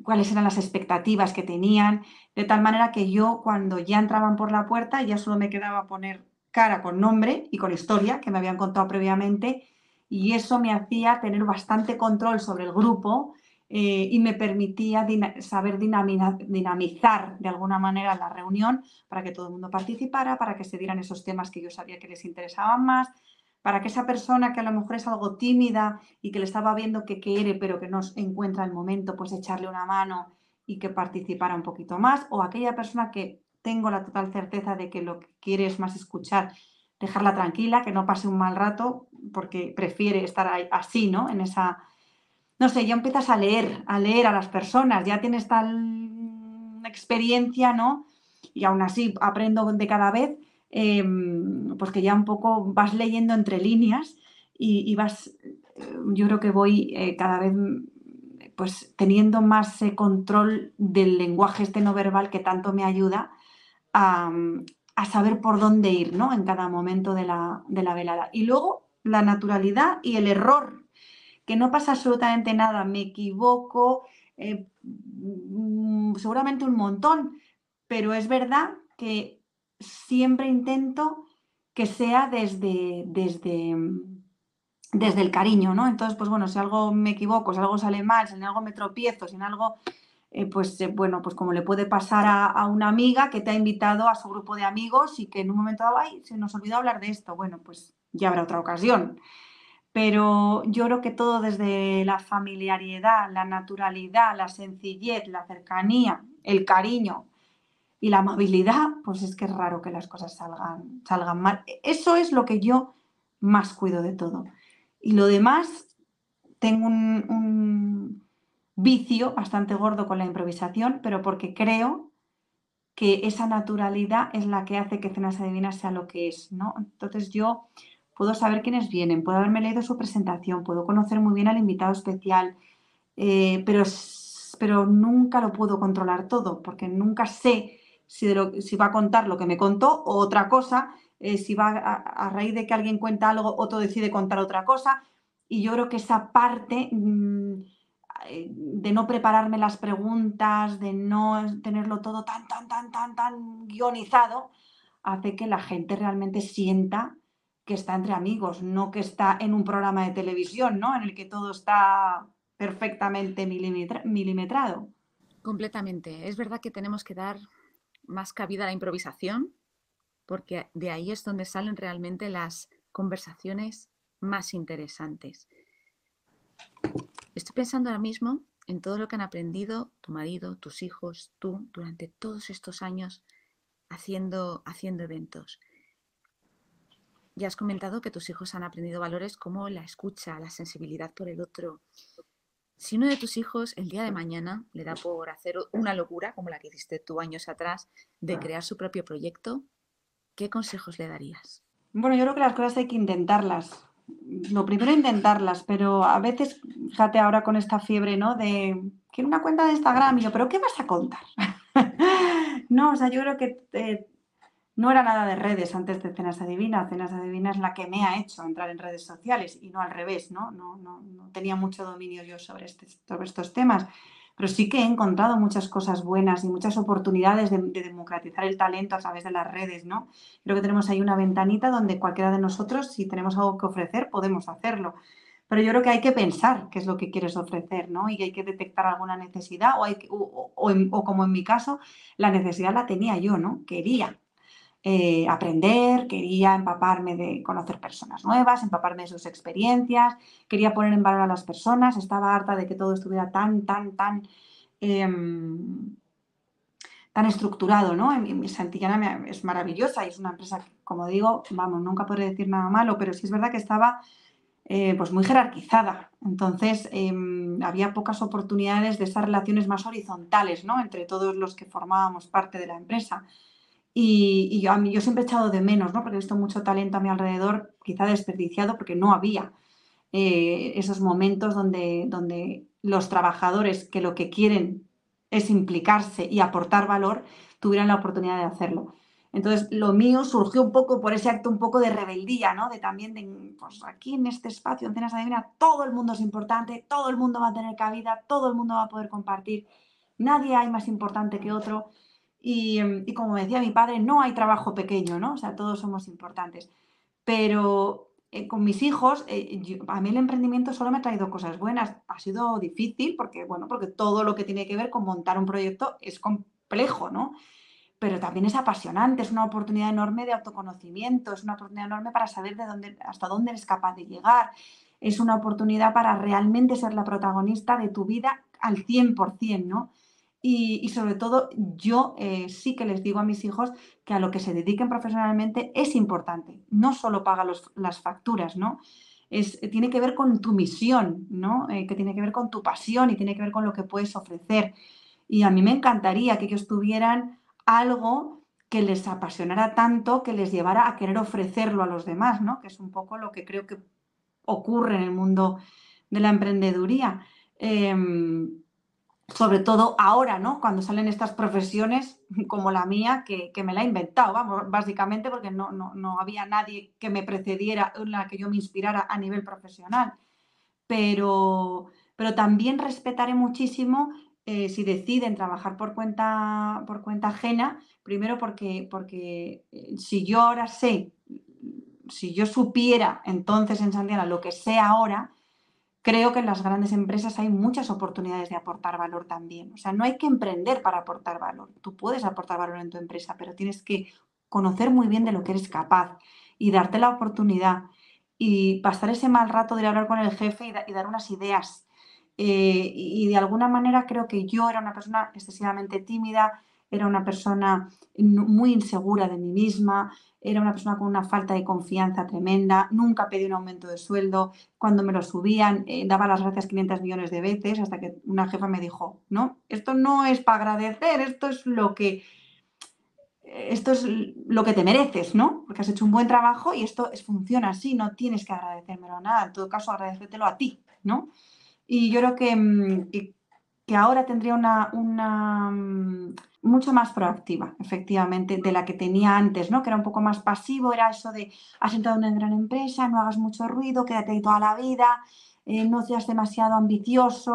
S1: cuáles eran las expectativas que tenían, de tal manera que yo cuando ya entraban por la puerta ya solo me quedaba poner cara con nombre y con historia que me habían contado previamente y eso me hacía tener bastante control sobre el grupo eh, y me permitía saber dinamizar de alguna manera la reunión para que todo el mundo participara, para que se dieran esos temas que yo sabía que les interesaban más, para que esa persona que a lo mejor es algo tímida y que le estaba viendo que quiere pero que no encuentra el momento, pues echarle una mano y que participara un poquito más, o aquella persona que tengo la total certeza de que lo que quiere es más escuchar, dejarla tranquila, que no pase un mal rato, porque prefiere estar así, ¿no? En esa, no sé, ya empiezas a leer, a leer a las personas, ya tienes tal experiencia, ¿no? Y aún así aprendo de cada vez, em, pues que ya un poco vas leyendo entre líneas y, vas, yo creo que voy eh, cada vez pues teniendo más control del lenguaje este no verbal que tanto me ayuda a, saber por dónde ir, ¿no? En cada momento de la, de la velada. Y luego la naturalidad y el error que no pasa absolutamente nada, me equivoco, eh, mm, seguramente un montón, pero es verdad que siempre intento que sea desde, desde, desde el cariño, ¿no? Entonces, pues bueno, si algo me equivoco, si algo sale mal, si en algo me tropiezo, si en algo, eh, pues eh, bueno, pues como le puede pasar a, una amiga que te ha invitado a su grupo de amigos y que en un momento dado, ay, se nos olvidó hablar de esto, bueno, pues ya habrá otra ocasión pero yo creo que todo desde la familiaridad, la naturalidad, la sencillez, la cercanía, el cariño y la amabilidad, pues es que es raro que las cosas salgan, salgan mal. Eso es lo que yo más cuido de todo. Y lo demás, tengo un, vicio bastante gordo con la improvisación, pero porque creo que esa naturalidad es la que hace que Cenas Adivinas sea lo que es, ¿no? Entonces yo puedo saber quiénes vienen, puedo haberme leído su presentación, puedo conocer muy bien al invitado especial, eh, pero, pero nunca lo puedo controlar todo, porque nunca sé si, va a contar lo que me contó o otra cosa, eh, si va a, raíz de que alguien cuenta algo, otro decide contar otra cosa. Y yo creo que esa parte mm, eh, de no prepararme las preguntas, de no tenerlo todo tan, tan, tan, tan, tan guionizado, hace que la gente realmente sienta que está entre amigos, no que está en un programa de televisión, ¿no? En el que todo está perfectamente milimetrado.
S3: Completamente. Es verdad que tenemos que dar más cabida a la improvisación, porque de ahí es donde salen realmente las conversaciones más interesantes. Estoy pensando ahora mismo en todo lo que han aprendido tu marido, tus hijos, tú, durante todos estos años haciendo, haciendo eventos. Ya has comentado que tus hijos han aprendido valores como la escucha, la sensibilidad por el otro. Si uno de tus hijos el día de mañana le da por hacer una locura, como la que hiciste tú años atrás, de crear su propio proyecto, ¿qué consejos le darías?
S1: Bueno, yo creo que las cosas hay que intentarlas. Lo primero intentarlas, pero a veces, fíjate ahora con esta fiebre, ¿no? De, quiero una cuenta de Instagram, y yo, ¿pero qué vas a contar? no, o sea, yo creo que eh, no era nada de redes antes de Cenas Adivina. Cenas Adivina es la que me ha hecho entrar en redes sociales y no al revés, ¿no? No, no, no tenía mucho dominio yo sobre, este, sobre estos temas. Pero sí que he encontrado muchas cosas buenas y muchas oportunidades de, democratizar el talento a través de las redes, ¿no? Creo que tenemos ahí una ventanita donde cualquiera de nosotros, si tenemos algo que ofrecer, podemos hacerlo. Pero yo creo que hay que pensar qué es lo que quieres ofrecer, ¿no? Y hay que detectar alguna necesidad o, hay o, o como en mi caso, la necesidad la tenía yo, ¿no? Quería eh, aprender, quería empaparme de conocer personas nuevas, empaparme de sus experiencias, quería poner en valor a las personas, estaba harta de que todo estuviera tan, tan, tan, em, tan estructurado, ¿no? Mi, Santillana es maravillosa y es una empresa como digo, vamos, nunca podré decir nada malo, pero sí es verdad que estaba eh, pues muy jerarquizada. Entonces, em, había pocas oportunidades de esas relaciones más horizontales, ¿no? Entre todos los que formábamos parte de la empresa. Y, yo, siempre he echado de menos, ¿no? Porque he visto mucho talento a mi alrededor, quizá desperdiciado, porque no había eh, esos momentos donde, donde los trabajadores que lo que quieren es implicarse y aportar valor, tuvieran la oportunidad de hacerlo. Entonces, lo mío surgió un poco por ese acto un poco de rebeldía, ¿no? De también, de, pues aquí en este espacio, en Cenas Adivina, todo el mundo es importante, todo el mundo va a tener cabida, todo el mundo va a poder compartir, nadie hay más importante que otro. Y, em, como decía mi padre, no hay trabajo pequeño, ¿no? O sea, todos somos importantes. Pero eh, con mis hijos, eh, a mí el emprendimiento solo me ha traído cosas buenas. Ha sido difícil porque, bueno, porque todo lo que tiene que ver con montar un proyecto es complejo, ¿no? pero también es apasionante, es una oportunidad enorme de autoconocimiento, es una oportunidad enorme para saber de dónde, hasta dónde eres capaz de llegar, es una oportunidad para realmente ser la protagonista de tu vida al 100%, ¿no? Y, sobre todo, yo eh, sí que les digo a mis hijos que a lo que se dediquen profesionalmente es importante, no solo paga las facturas, ¿no? Es, tiene que ver con tu misión, ¿no? Eh, que tiene que ver con tu pasión y tiene que ver con lo que puedes ofrecer. Y a mí me encantaría que ellos tuvieran algo que les apasionara tanto que les llevara a querer ofrecerlo a los demás, ¿no? Que es un poco lo que creo que ocurre en el mundo de la emprendeduría. Em, sobre todo ahora, ¿no? Cuando salen estas profesiones como la mía, que, me la he inventado, vamos, básicamente porque no, no, había nadie que me precediera, en la que yo me inspirara a nivel profesional. Pero, pero también respetaré muchísimo eh, si deciden trabajar por cuenta, por cuenta ajena, primero porque, porque eh, si yo ahora sé, si yo supiera entonces en Santiago lo que sé ahora, creo que en las grandes empresas hay muchas oportunidades de aportar valor también. O sea, no hay que emprender para aportar valor. Tú puedes aportar valor en tu empresa, pero tienes que conocer muy bien de lo que eres capaz y darte la oportunidad y pasar ese mal rato de hablar con el jefe y dar unas ideas eh, y de alguna manera creo que yo era una persona excesivamente tímida, era una persona muy insegura de mí misma, era una persona con una falta de confianza tremenda, nunca pedí un aumento de sueldo, cuando me lo subían eh, daba las gracias 500 millones de veces hasta que una jefa me dijo, no, esto no es para agradecer, esto es lo que esto es lo que te mereces, ¿no? Porque has hecho un buen trabajo y esto es, funciona así, no tienes que agradecérmelo nada, en todo caso agradecértelo a ti, ¿no? Y yo creo mm, que, que, ahora tendría una, una mm, mucho más proactiva, efectivamente, de la que tenía antes, ¿no? Que era un poco más pasivo, era eso de has entrado en una gran empresa, no hagas mucho ruido, quédate ahí toda la vida, eh, no seas demasiado ambicioso,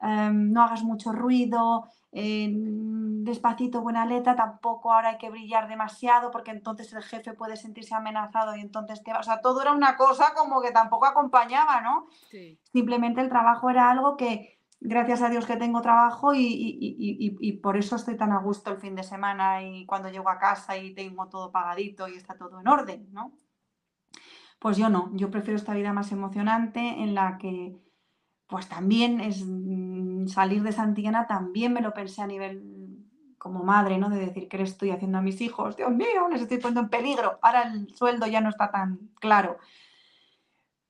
S1: em, no hagas mucho ruido, despacito, buena letra, tampoco ahora hay que brillar demasiado porque entonces el jefe puede sentirse amenazado y entonces te va. O sea, todo era una cosa como que tampoco acompañaba, ¿no? Simplemente el trabajo era algo que, gracias a Dios que tengo trabajo y, y, por eso estoy tan a gusto el fin de semana y cuando llego a casa y tengo todo pagadito y está todo en orden, ¿no? Pues yo no, yo prefiero esta vida más emocionante en la que pues también es mm, salir de Santillana, también me lo pensé a nivel como madre, ¿no? De decir, ¿qué le estoy haciendo a mis hijos? Dios mío, les estoy poniendo en peligro. Ahora el sueldo ya no está tan claro.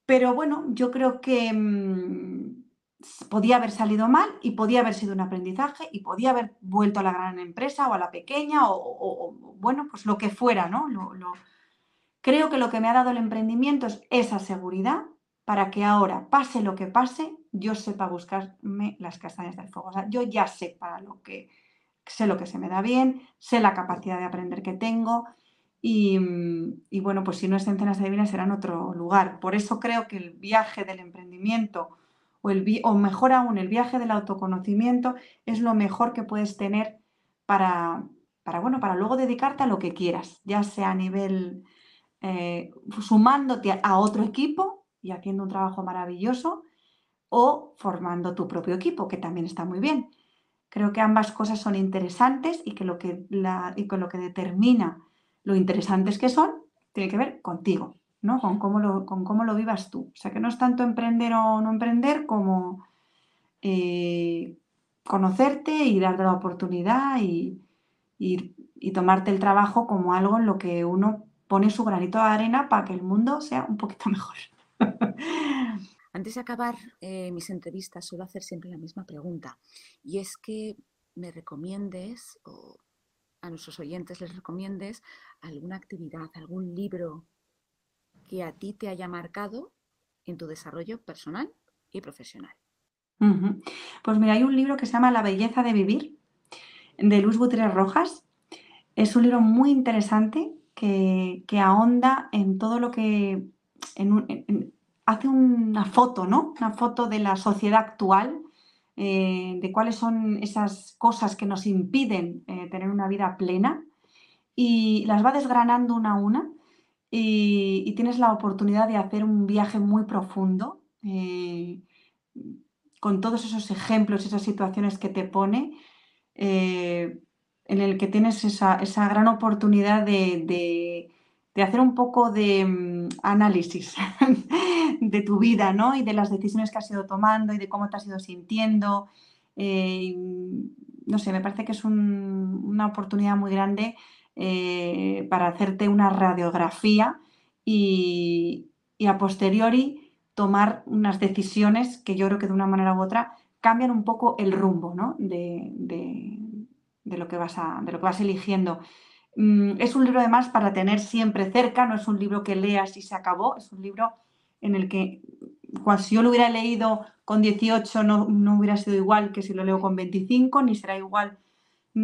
S1: Pero bueno, yo creo que mm, podía haber salido mal y podía haber sido un aprendizaje y podía haber vuelto a la gran empresa o a la pequeña o, bueno, pues lo que fuera, ¿no? Creo que lo que me ha dado el emprendimiento es esa seguridad para que ahora, pase lo que pase, yo sepa buscarme las castañas del fuego. O sea, yo ya sé para lo que, sé lo que se me da bien, sé la capacidad de aprender que tengo y, bueno, pues si no es en Cenas Divinas será en otro lugar. Por eso creo que el viaje del emprendimiento o, el, o mejor aún el viaje del autoconocimiento es lo mejor que puedes tener para, para, bueno, para luego dedicarte a lo que quieras, ya sea a nivel eh, sumándote a otro equipo y haciendo un trabajo maravilloso o formando tu propio equipo, que también está muy bien. Creo que ambas cosas son interesantes y que lo que, la, y lo que determina lo interesantes que son tiene que ver contigo, ¿no? Con cómo lo, con cómo lo vivas tú. O sea, que no es tanto emprender o no emprender como eh, conocerte y darte la oportunidad y, y tomarte el trabajo como algo en lo que uno pone su granito de arena para que el mundo sea un poquito mejor.
S3: Antes de acabar eh, mis entrevistas, suelo hacer siempre la misma pregunta. Y es que me recomiendes, o a nuestros oyentes les recomiendes, alguna actividad, algún libro que a ti te haya marcado en tu desarrollo personal y profesional.
S1: Pues mira, hay un libro que se llama La belleza de vivir, de Luz Gutiérrez Rojas, Es un libro muy interesante que, ahonda en todo lo que hace una foto, ¿no? Una foto de la sociedad actual, eh, de cuáles son esas cosas que nos impiden eh, tener una vida plena y las va desgranando una a una y, tienes la oportunidad de hacer un viaje muy profundo eh, con todos esos ejemplos, esas situaciones que te pone, en el que tienes esa, gran oportunidad de, de hacer un poco de mm, análisis de tu vida, ¿no? Y de las decisiones que has ido tomando y de cómo te has ido sintiendo. Eh, no sé, me parece que es una oportunidad muy grande eh, para hacerte una radiografía y, a posteriori tomar unas decisiones que yo creo que de una manera u otra cambian un poco el rumbo ¿no? de, lo que vas a, de lo que vas eligiendo. Mm, es un libro además para tener siempre cerca, no es un libro que leas y se acabó, es un libro en el que cuando, si yo lo hubiera leído con 18 no, no, hubiera sido igual que si lo leo con 25, ni será igual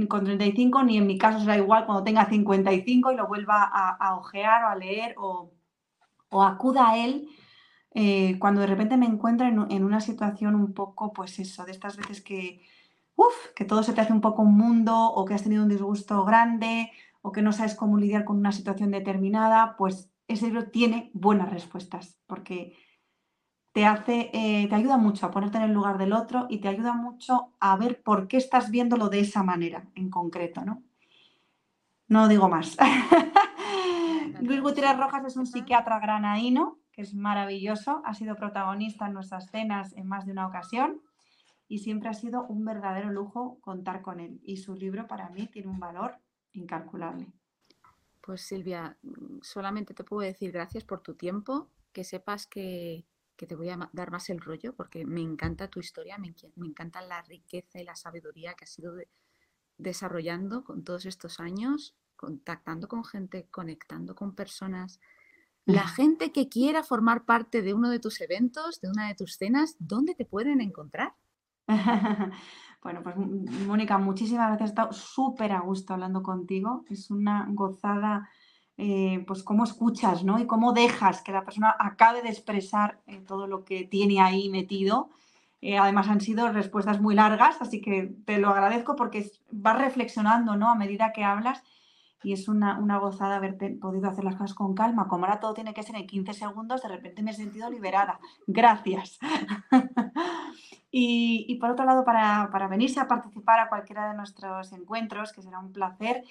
S1: con 35, ni en mi caso será igual cuando tenga 55 y lo vuelva a, ojear o a leer o, acuda a él eh, cuando de repente me encuentro en, en, una situación un poco, pues eso, de estas veces que, uf, que todo se te hace un poco un mundo o que has tenido un disgusto grande o que no sabes cómo lidiar con una situación determinada, pues ese libro tiene buenas respuestas, porque te hace, eh, te ayuda mucho a ponerte en el lugar del otro y te ayuda mucho a ver por qué estás viéndolo de esa manera en concreto, ¿no? No digo más. Luis Gutiérrez Rojas es un psiquiatra granaíno, que es maravilloso, ha sido protagonista en nuestras cenas en más de una ocasión y siempre ha sido un verdadero lujo contar con él. Y su libro para mí tiene un valor incalculable.
S3: Pues Silvia, solamente te puedo decir gracias por tu tiempo, que sepas que, te voy a dar más el rollo porque me encanta tu historia, me, encanta la riqueza y la sabiduría que has ido desarrollando con todos estos años, contactando con gente, conectando con personas. La gente que quiera formar parte de uno de tus eventos, de una de tus cenas, ¿dónde te pueden encontrar?
S1: Bueno, pues Mónica, muchísimas gracias. He estado súper a gusto hablando contigo. Es una gozada, eh, pues cómo escuchas, ¿no? Y cómo dejas que la persona acabe de expresar eh, todo lo que tiene ahí metido. Eh, además han sido respuestas muy largas, así que te lo agradezco porque vas reflexionando, ¿no? A medida que hablas y es una, una, gozada haberte podido hacer las cosas con calma. Como ahora todo tiene que ser en 15 segundos, de repente me he sentido liberada. Gracias. y, por otro lado, para, venirse a participar a cualquiera de nuestros encuentros, que será un placer,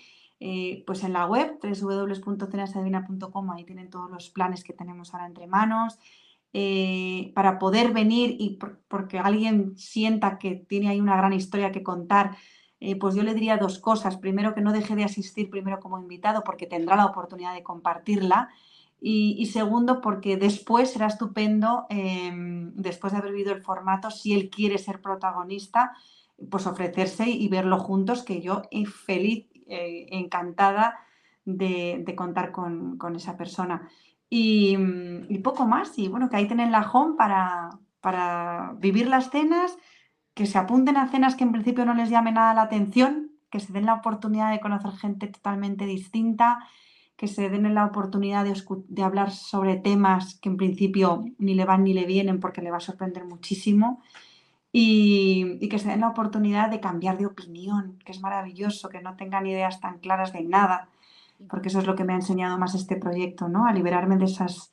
S1: eh, pues en la web www.cenasadivina.com, ahí tienen todos los planes que tenemos ahora entre manos. Eh, para poder venir y porque alguien sienta que tiene ahí una gran historia que contar, eh, pues yo le diría dos cosas. Primero, que no deje de asistir primero como invitado porque tendrá la oportunidad de compartirla. Y, segundo, porque después será estupendo, em, después de haber vivido el formato, si él quiere ser protagonista, pues ofrecerse y verlo juntos, que yo feliz, eh, encantada de, contar con, esa persona. Y, poco más, y bueno, que ahí tienen la home para, para vivir las cenas que se apunten a cenas que en principio no les llame nada la atención, que se den la oportunidad de conocer gente totalmente distinta, que se den la oportunidad de, hablar sobre temas que en principio ni le van ni le vienen porque le va a sorprender muchísimo. Y, que se den la oportunidad de cambiar de opinión, que es maravilloso, que no tengan ideas tan claras de nada, porque eso es lo que me ha enseñado más este proyecto, ¿no? A liberarme de esas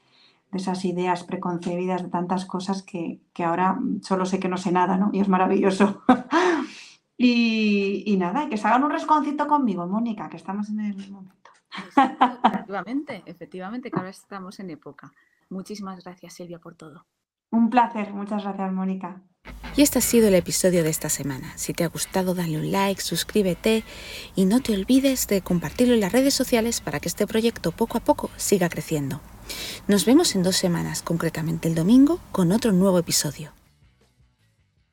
S1: de esas ideas preconcebidas, de tantas cosas que, ahora solo sé que no sé nada, ¿no? Y es maravilloso. y, nada, que se hagan un resconcito conmigo, Mónica, que estamos en el momento.
S3: efectivamente, efectivamente, que ahora estamos en época. Muchísimas gracias, Silvia, por todo.
S1: Un placer, muchas gracias, Mónica.
S2: Y este ha sido el episodio de esta semana. Si te ha gustado, dale un like, suscríbete y no te olvides de compartirlo en las redes sociales para que este proyecto poco a poco siga creciendo. Nos vemos en dos semanas, concretamente el domingo, con otro nuevo episodio.